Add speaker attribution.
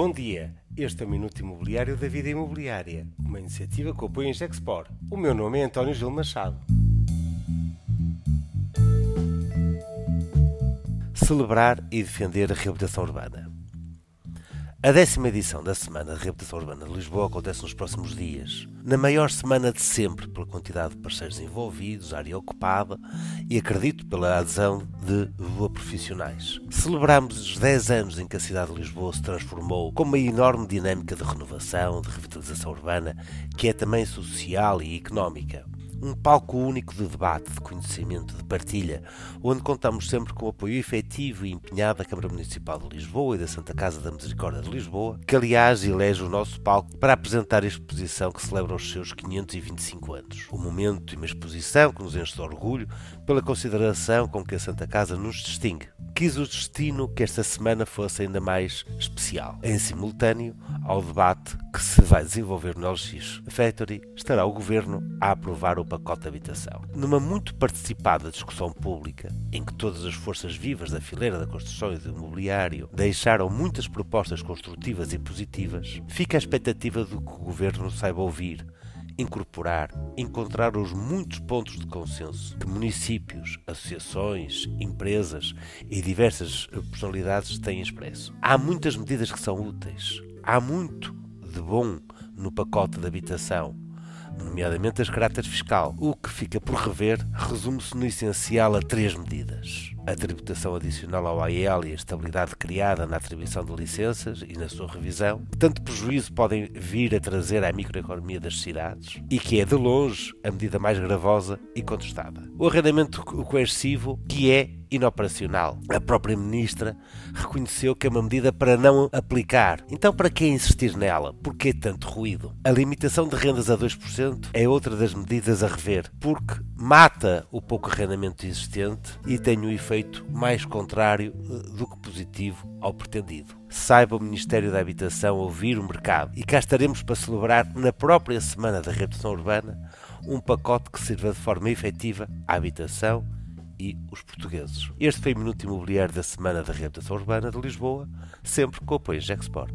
Speaker 1: Bom dia, este é o Minuto Imobiliário da Vida Imobiliária, uma iniciativa que apoia em Gexpor. O meu nome é António Gil Machado. Celebrar e defender a reabilitação urbana. A décima edição da Semana de Reabilitação Urbana de Lisboa acontece nos próximos dias, na maior semana de sempre pela quantidade de parceiros envolvidos, área ocupada e acredito pela adesão de boa profissionais. Celebramos os 10 anos em que a cidade de Lisboa se transformou com uma enorme dinâmica de renovação, de revitalização urbana, que é também social e económica um palco único de debate, de conhecimento, de partilha, onde contamos sempre com o apoio efetivo e empenhado da Câmara Municipal de Lisboa e da Santa Casa da Misericórdia de Lisboa, que aliás elege o nosso palco para apresentar a exposição que celebra os seus 525 anos. O momento e uma exposição que nos enche de orgulho pela consideração com que a Santa Casa nos distingue quis o destino que esta semana fosse ainda mais especial. Em simultâneo ao debate que se vai desenvolver no LX Factory, estará o Governo a aprovar o pacote de habitação. Numa muito participada discussão pública, em que todas as forças vivas da fileira da construção e do imobiliário deixaram muitas propostas construtivas e positivas, fica a expectativa de que o Governo saiba ouvir incorporar, encontrar os muitos pontos de consenso que municípios, associações, empresas e diversas personalidades têm expresso. Há muitas medidas que são úteis. Há muito de bom no pacote de habitação, nomeadamente as caráter fiscal. O que fica por rever resume-se no essencial a três medidas a tributação adicional ao AEL e a estabilidade criada na atribuição de licenças e na sua revisão, que tanto prejuízo podem vir a trazer à microeconomia das cidades e que é, de longe, a medida mais gravosa e contestada. O arrendamento coercivo, que é inoperacional. A própria ministra reconheceu que é uma medida para não aplicar. Então, para que insistir nela? Por que tanto ruído? A limitação de rendas a 2% é outra das medidas a rever, porque mata o pouco arrendamento existente e tem um efeito mais contrário eh, do que positivo ao pretendido. Saiba o Ministério da Habitação ouvir o mercado e cá estaremos para celebrar na própria Semana da Reabilitação Urbana um pacote que sirva de forma efetiva à habitação e os portugueses. Este foi o Minuto Imobiliário da Semana da Reabilitação Urbana de Lisboa, sempre com o apoio Gexport.